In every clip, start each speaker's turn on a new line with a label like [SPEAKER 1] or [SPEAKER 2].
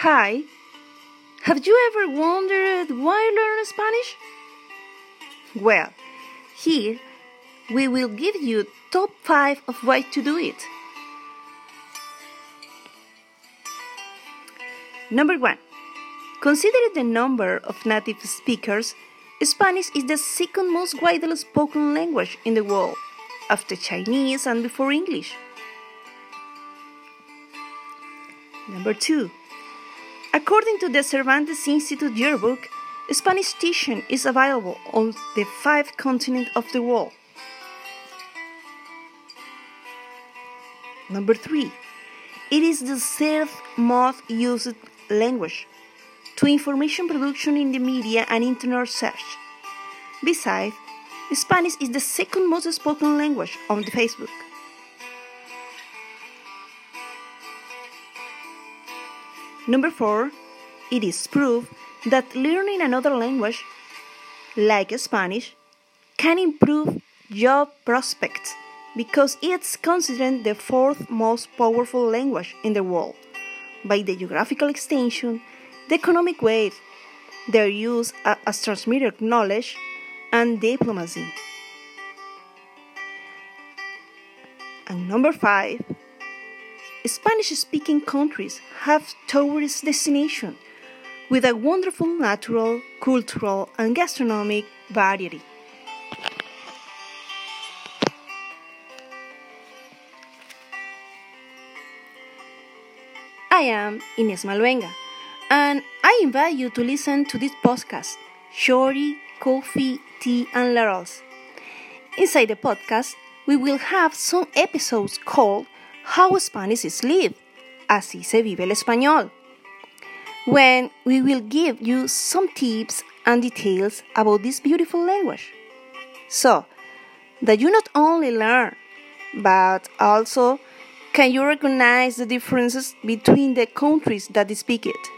[SPEAKER 1] Hi. Have you ever wondered why learn Spanish? Well, here we will give you top 5 of why to do it. Number 1. Considering the number of native speakers, Spanish is the second most widely spoken language in the world, after Chinese and before English. Number 2. According to the Cervantes Institute yearbook, Spanish teaching is available on the five continents of the world. Number 3. It is the third most used language to information production in the media and internet search. Besides, Spanish is the second most spoken language on the Facebook. Number 4. It is proof that learning another language, like Spanish, can improve job prospects because it's considered the fourth most powerful language in the world by the geographical extension, the economic weight, their use uh, as transmitter knowledge, and diplomacy. And number five, Spanish speaking countries have tourist destinations with a wonderful natural, cultural, and gastronomic variety. I am Ines Maluenga, and I invite you to listen to this podcast, Shori, Coffee, Tea, and Laurels. Inside the podcast, we will have some episodes called How Spanish is Lived, Así se vive el español, when we will give you some tips and details about this beautiful language. So, that you not only learn, but also can you recognize the differences between the countries that speak it?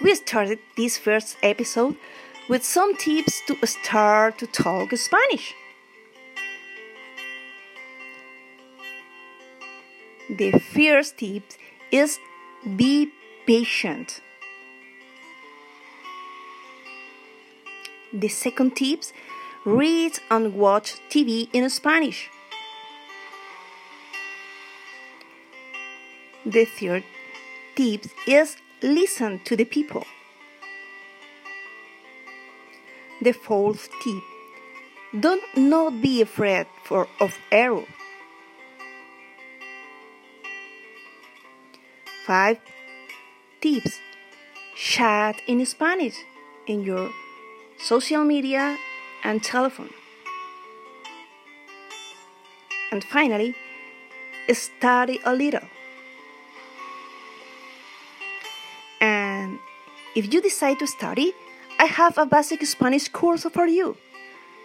[SPEAKER 1] We started this first episode with some tips to start to talk Spanish. The first tip is be patient. The second tip read and watch TV in Spanish. The third tip is listen to the people. The fourth tip don't not be afraid for, of error. Five tips chat in Spanish in your social media and telephone. And finally, study a little. And if you decide to study, I have a basic Spanish course for you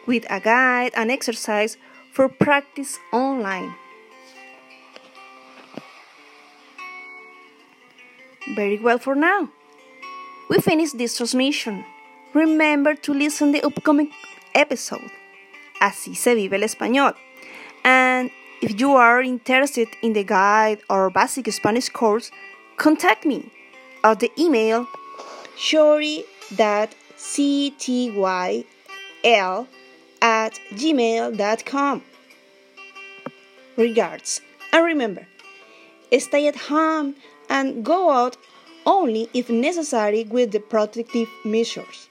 [SPEAKER 1] with a guide and exercise for practice online. Very well for now. We finished this transmission. Remember to listen the upcoming episode. Así se vive el español. And if you are interested in the guide or basic Spanish course, contact me at the email shori.ctyl at gmail.com. Regards. And remember, stay at home and go out only if necessary with the protective measures.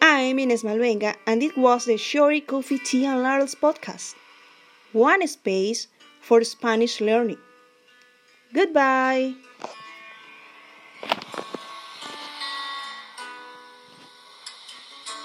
[SPEAKER 1] I'm Ines Maluenga, and it was the Shori Coffee Tea and Laurels podcast. One space for Spanish learning. Goodbye.